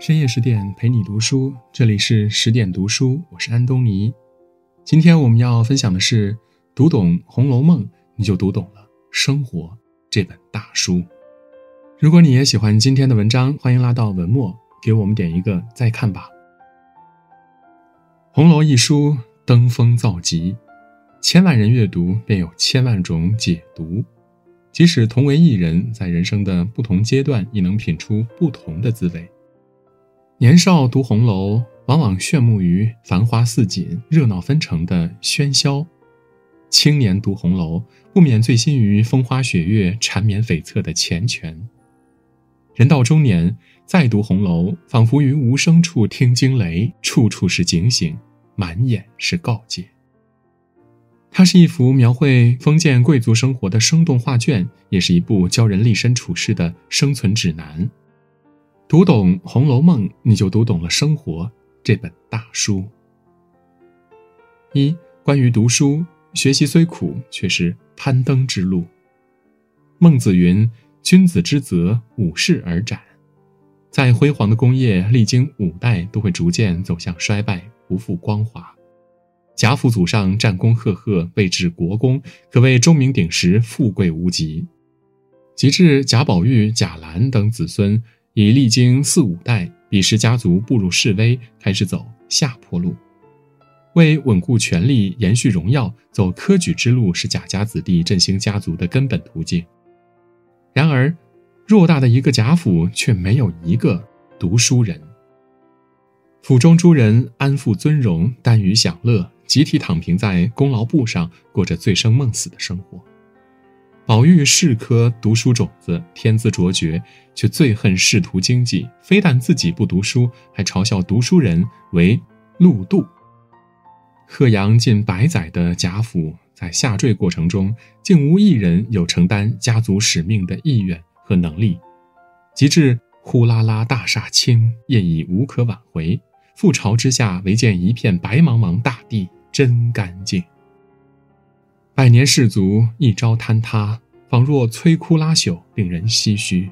深夜十点陪你读书，这里是十点读书，我是安东尼。今天我们要分享的是：读懂《红楼梦》，你就读懂了生活这本大书。如果你也喜欢今天的文章，欢迎拉到文末给我们点一个再看吧。红楼一书登峰造极，千万人阅读便有千万种解读。即使同为一人，在人生的不同阶段，亦能品出不同的滋味。年少读红楼，往往炫目于繁花似锦、热闹纷呈的喧嚣；青年读红楼，不免醉心于风花雪月、缠绵悱恻的缱绻。人到中年，再读红楼，仿佛于无声处听惊雷，处处是警醒，满眼是告诫。它是一幅描绘封建贵族生活的生动画卷，也是一部教人立身处世的生存指南。读懂《红楼梦》，你就读懂了生活这本大书。一、关于读书，学习虽苦，却是攀登之路。孟子云：“君子之泽，五世而斩。”再辉煌的工业，历经五代都会逐渐走向衰败，不复光华。贾府祖上战功赫赫，位至国公，可谓钟鸣鼎食，富贵无极。及至贾宝玉、贾兰等子孙。已历经四五代，彼时家族步入式微，开始走下坡路。为稳固权力、延续荣耀，走科举之路是贾家子弟振兴家族的根本途径。然而，偌大的一个贾府却没有一个读书人。府中诸人安富尊荣，耽于享乐，集体躺平在功劳簿上，过着醉生梦死的生活。宝玉是颗读书种子，天资卓绝，却最恨仕途经济。非但自己不读书，还嘲笑读书人为路度。贺阳近百载的贾府，在下坠过程中，竟无一人有承担家族使命的意愿和能力。及至呼啦啦大厦倾，业已无可挽回，覆巢之下，唯见一片白茫茫大地，真干净。百年士族一朝坍塌，仿若摧枯拉朽，令人唏嘘。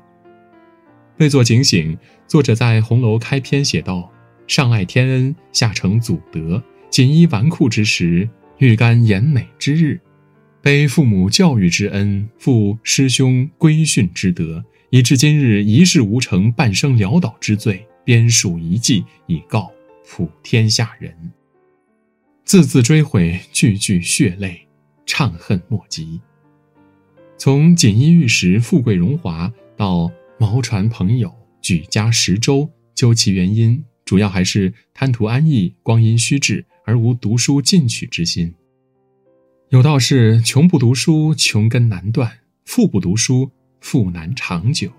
为作警醒，作者在红楼开篇写道：“上爱天恩，下承祖德。锦衣纨绔之时，欲干颜美之日，背父母教育之恩，负师兄规训之德，以至今日一事无成，半生潦倒之罪，编属遗迹，以告普天下人。字字追悔，句句血泪。”怅恨莫及。从锦衣玉食、富贵荣华，到毛船朋友、举家食粥，究其原因，主要还是贪图安逸、光阴虚掷，而无读书进取之心。有道是：穷不读书，穷根难断；富不读书，富难长久。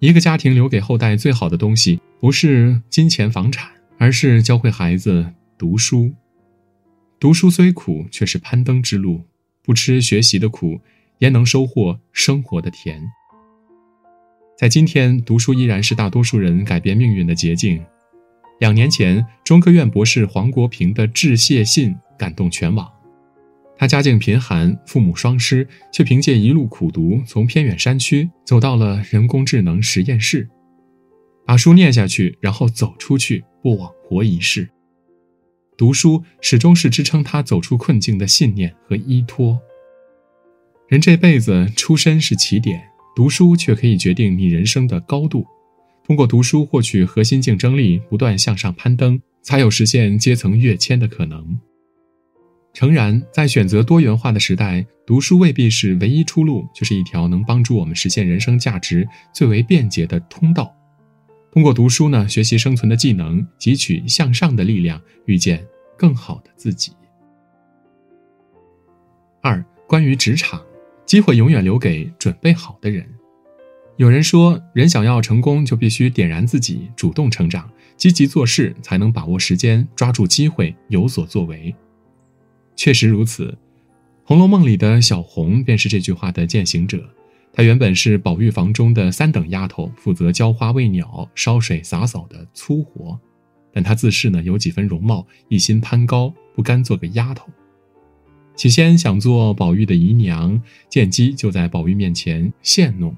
一个家庭留给后代最好的东西，不是金钱房产，而是教会孩子读书。读书虽苦，却是攀登之路。不吃学习的苦，焉能收获生活的甜？在今天，读书依然是大多数人改变命运的捷径。两年前，中科院博士黄国平的致谢信感动全网。他家境贫寒，父母双失，却凭借一路苦读，从偏远山区走到了人工智能实验室，把书念下去，然后走出去，不枉活一世。读书始终是支撑他走出困境的信念和依托。人这辈子出身是起点，读书却可以决定你人生的高度。通过读书获取核心竞争力，不断向上攀登，才有实现阶层跃迁的可能。诚然，在选择多元化的时代，读书未必是唯一出路，却是一条能帮助我们实现人生价值最为便捷的通道。通过读书呢，学习生存的技能，汲取向上的力量，遇见更好的自己。二、关于职场，机会永远留给准备好的人。有人说，人想要成功，就必须点燃自己，主动成长，积极做事，才能把握时间，抓住机会，有所作为。确实如此，《红楼梦》里的小红便是这句话的践行者。她原本是宝玉房中的三等丫头，负责浇花喂鸟、烧水洒扫的粗活，但她自恃呢有几分容貌，一心攀高，不甘做个丫头。起先想做宝玉的姨娘，见机就在宝玉面前献弄。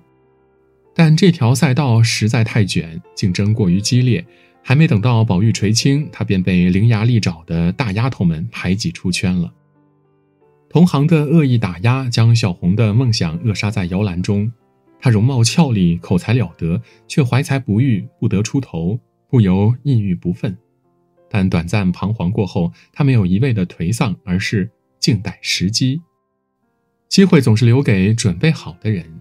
但这条赛道实在太卷，竞争过于激烈，还没等到宝玉垂青，他便被伶牙俐爪的大丫头们排挤出圈了。同行的恶意打压，将小红的梦想扼杀在摇篮中。她容貌俏丽，口才了得，却怀才不遇，不得出头，不由抑郁不忿。但短暂彷徨过后，他没有一味的颓丧，而是静待时机。机会总是留给准备好的人。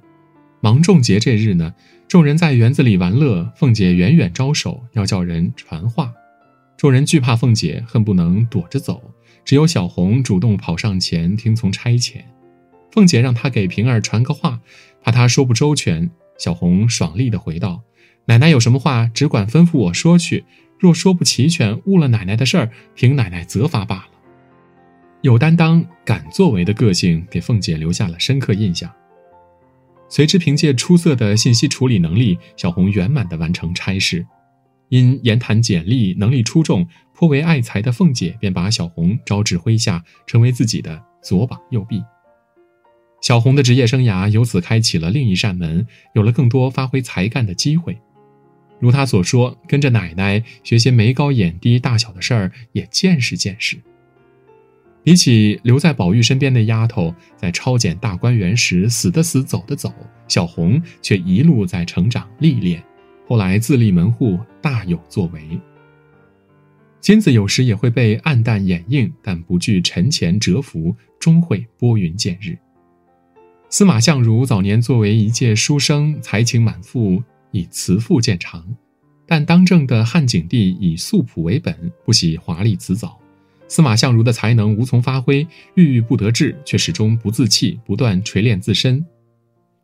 芒种节这日呢，众人在园子里玩乐，凤姐远远招手，要叫人传话。众人惧怕凤姐，恨不能躲着走，只有小红主动跑上前听从差遣。凤姐让她给平儿传个话，怕她说不周全。小红爽利地回道：“奶奶有什么话，只管吩咐我说去。若说不齐全，误了奶奶的事儿，凭奶奶责罚罢了。”有担当、敢作为的个性，给凤姐留下了深刻印象。随之，凭借出色的信息处理能力，小红圆满地完成差事。因言谈简历，能力出众，颇为爱才的凤姐便把小红招至麾下，成为自己的左膀右臂。小红的职业生涯由此开启了另一扇门，有了更多发挥才干的机会。如她所说，跟着奶奶学些眉高眼低大小的事儿，也见识见识。比起留在宝玉身边的丫头，在抄检大观园时死的死走的走，小红却一路在成长历练，后来自立门户，大有作为。金子有时也会被暗淡掩映，但不惧沉潜蛰伏，终会拨云见日。司马相如早年作为一介书生，才情满腹，以辞赋见长，但当政的汉景帝以素朴为本，不喜华丽辞藻。司马相如的才能无从发挥，郁郁不得志，却始终不自弃，不断锤炼自身，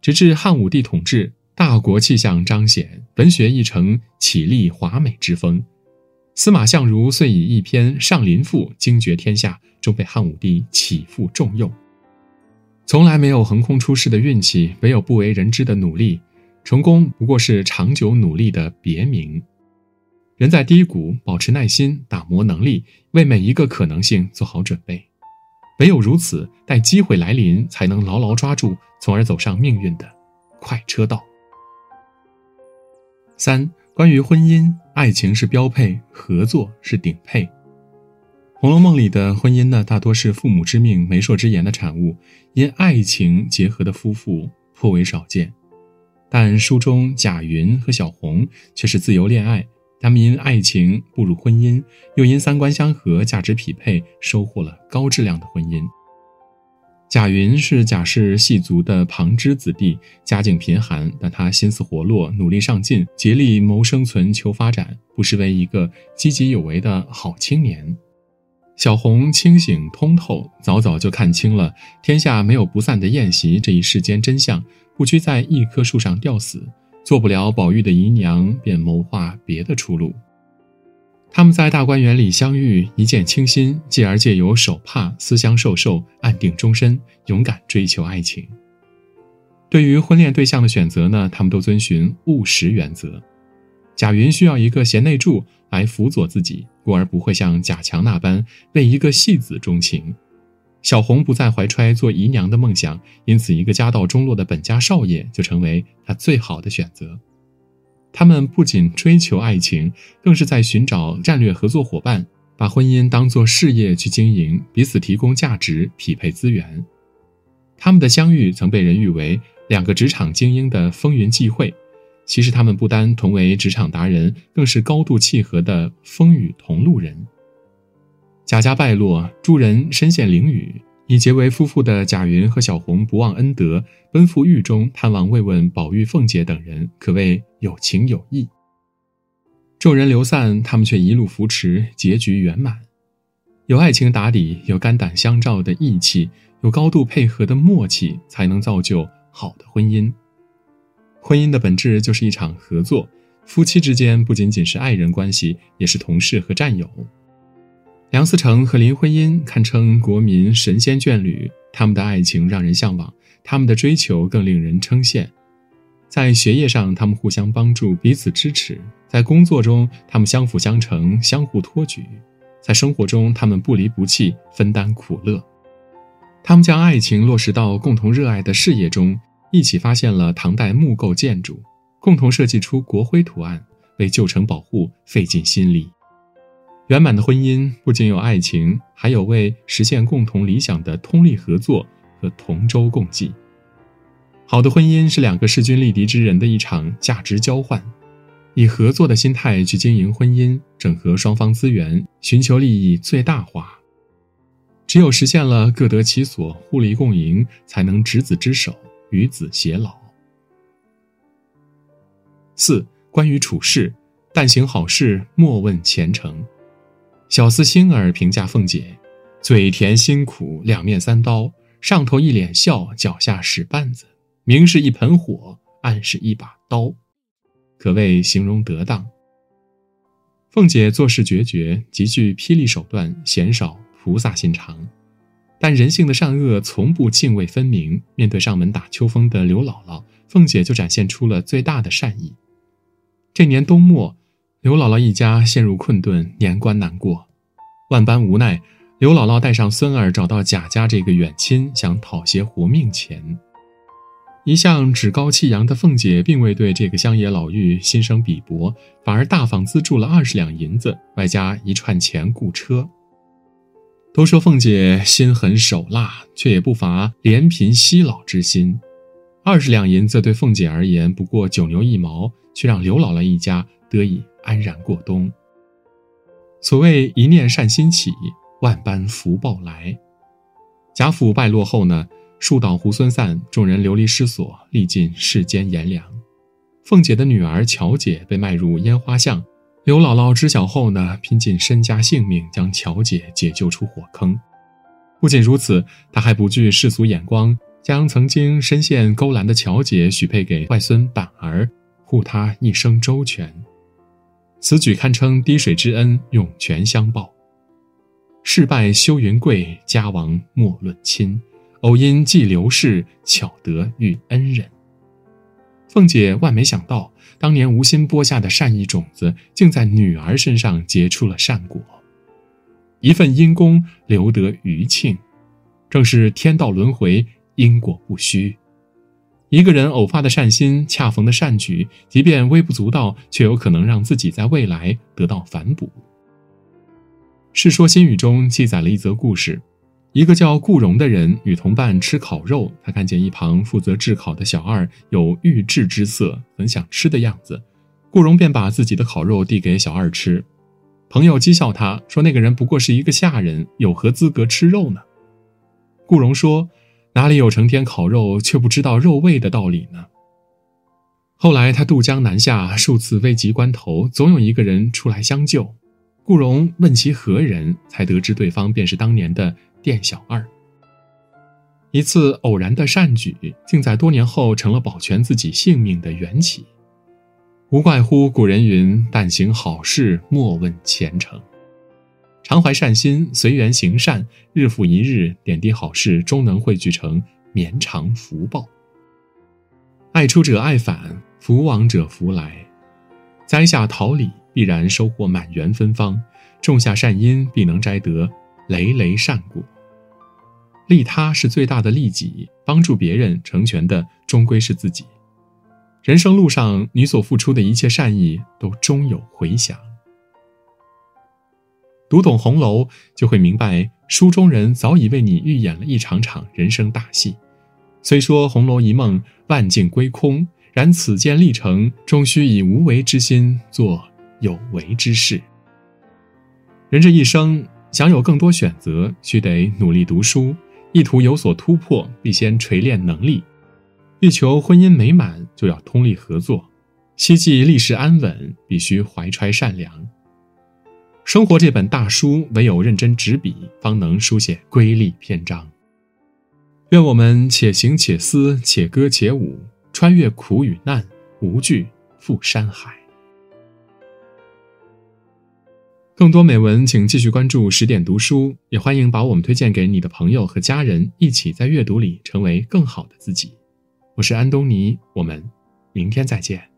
直至汉武帝统治，大国气象彰显，文学亦成绮丽华美之风。司马相如遂以一篇《上林赋》惊绝天下，终被汉武帝启复重用。从来没有横空出世的运气，唯有不为人知的努力。成功不过是长久努力的别名。人在低谷，保持耐心，打磨能力，为每一个可能性做好准备。唯有如此，待机会来临，才能牢牢抓住，从而走上命运的快车道。三、关于婚姻，爱情是标配，合作是顶配。《红楼梦》里的婚姻呢，大多是父母之命、媒妁之言的产物，因爱情结合的夫妇颇为少见。但书中贾云和小红却是自由恋爱。他们因爱情步入婚姻，又因三观相合、价值匹配，收获了高质量的婚姻。贾云是贾氏系族的旁支子弟，家境贫寒，但他心思活络，努力上进，竭力谋生存、求发展，不失为一个积极有为的好青年。小红清醒通透，早早就看清了天下没有不散的宴席这一世间真相，不拘在一棵树上吊死。做不了宝玉的姨娘，便谋划别的出路。他们在大观园里相遇，一见倾心，继而借由手帕私相授受，安定终身，勇敢追求爱情。对于婚恋对象的选择呢，他们都遵循务实原则。贾云需要一个贤内助来辅佐自己，故而不会像贾强那般为一个戏子钟情。小红不再怀揣做姨娘的梦想，因此一个家道中落的本家少爷就成为她最好的选择。他们不仅追求爱情，更是在寻找战略合作伙伴，把婚姻当作事业去经营，彼此提供价值，匹配资源。他们的相遇曾被人誉为两个职场精英的风云际会，其实他们不单同为职场达人，更是高度契合的风雨同路人。贾家败落，诸人身陷囹圄。已结为夫妇的贾云和小红不忘恩德，奔赴狱中探望慰问宝玉、凤姐等人，可谓有情有义。众人流散，他们却一路扶持，结局圆满。有爱情打底，有肝胆相照的义气，有高度配合的默契，才能造就好的婚姻。婚姻的本质就是一场合作，夫妻之间不仅仅是爱人关系，也是同事和战友。梁思成和林徽因堪称国民神仙眷侣，他们的爱情让人向往，他们的追求更令人称羡。在学业上，他们互相帮助，彼此支持；在工作中，他们相辅相成，相互托举；在生活中，他们不离不弃，分担苦乐。他们将爱情落实到共同热爱的事业中，一起发现了唐代木构建筑，共同设计出国徽图案，为旧城保护费尽心力。圆满的婚姻不仅有爱情，还有为实现共同理想的通力合作和同舟共济。好的婚姻是两个势均力敌之人的一场价值交换，以合作的心态去经营婚姻，整合双方资源，寻求利益最大化。只有实现了各得其所、互利共赢，才能执子之手，与子偕老。四、关于处事，但行好事，莫问前程。小厮星儿评价凤姐：嘴甜心苦，两面三刀，上头一脸笑，脚下使绊子。明是一盆火，暗是一把刀，可谓形容得当。凤姐做事决绝，极具霹雳手段，鲜少菩萨心肠。但人性的善恶从不泾渭分明。面对上门打秋风的刘姥姥，凤姐就展现出了最大的善意。这年冬末，刘姥姥一家陷入困顿，年关难过，万般无奈，刘姥姥带上孙儿找到贾家这个远亲，想讨些活命钱。一向趾高气扬的凤姐，并未对这个乡野老妪心生鄙薄，反而大方资助了二十两银子，外加一串钱雇车。都说凤姐心狠手辣，却也不乏怜贫惜老之心。二十两银子对凤姐而言不过九牛一毛，却让刘姥姥一家得以安然过冬。所谓一念善心起，万般福报来。贾府败落后呢？树倒猢狲散，众人流离失所，历尽世间炎凉。凤姐的女儿乔姐被卖入烟花巷，刘姥姥知晓后呢，拼尽身家性命将乔姐解救出火坑。不仅如此，她还不惧世俗眼光，将曾经深陷勾栏的乔姐许配给外孙板儿，护她一生周全。此举堪称滴水之恩，涌泉相报。事败休云贵，家亡莫论亲。偶因寄刘氏，巧得遇恩人。凤姐万没想到，当年无心播下的善意种子，竟在女儿身上结出了善果。一份因功留得余庆，正是天道轮回，因果不虚。一个人偶发的善心，恰逢的善举，即便微不足道，却有可能让自己在未来得到反哺。《世说新语》中记载了一则故事。一个叫顾荣的人与同伴吃烤肉，他看见一旁负责炙烤的小二有欲制之色，很想吃的样子。顾荣便把自己的烤肉递给小二吃。朋友讥笑他说：“那个人不过是一个下人，有何资格吃肉呢？”顾荣说：“哪里有成天烤肉却不知道肉味的道理呢？”后来他渡江南下，数次危急关头，总有一个人出来相救。顾荣问其何人，才得知对方便是当年的。店小二，一次偶然的善举，竟在多年后成了保全自己性命的缘起。无怪乎古人云：“但行好事，莫问前程。”常怀善心，随缘行善，日复一日，点滴好事终能汇聚成绵长福报。爱出者爱返，福往者福来。栽下桃李，必然收获满园芬芳；种下善因，必能摘得。累累善果，利他是最大的利己，帮助别人成全的终归是自己。人生路上，你所付出的一切善意，都终有回响。读懂红楼，就会明白书中人早已为你预演了一场场人生大戏。虽说《红楼一梦》万境归空，然此间历程，终须以无为之心做有为之事。人这一生。想有更多选择，需得努力读书；意图有所突破，必先锤炼能力；欲求婚姻美满，就要通力合作；希冀历史安稳，必须怀揣善良。生活这本大书，唯有认真执笔，方能书写瑰丽篇章。愿我们且行且思，且歌且舞，穿越苦与难，无惧赴山海。更多美文，请继续关注十点读书，也欢迎把我们推荐给你的朋友和家人，一起在阅读里成为更好的自己。我是安东尼，我们明天再见。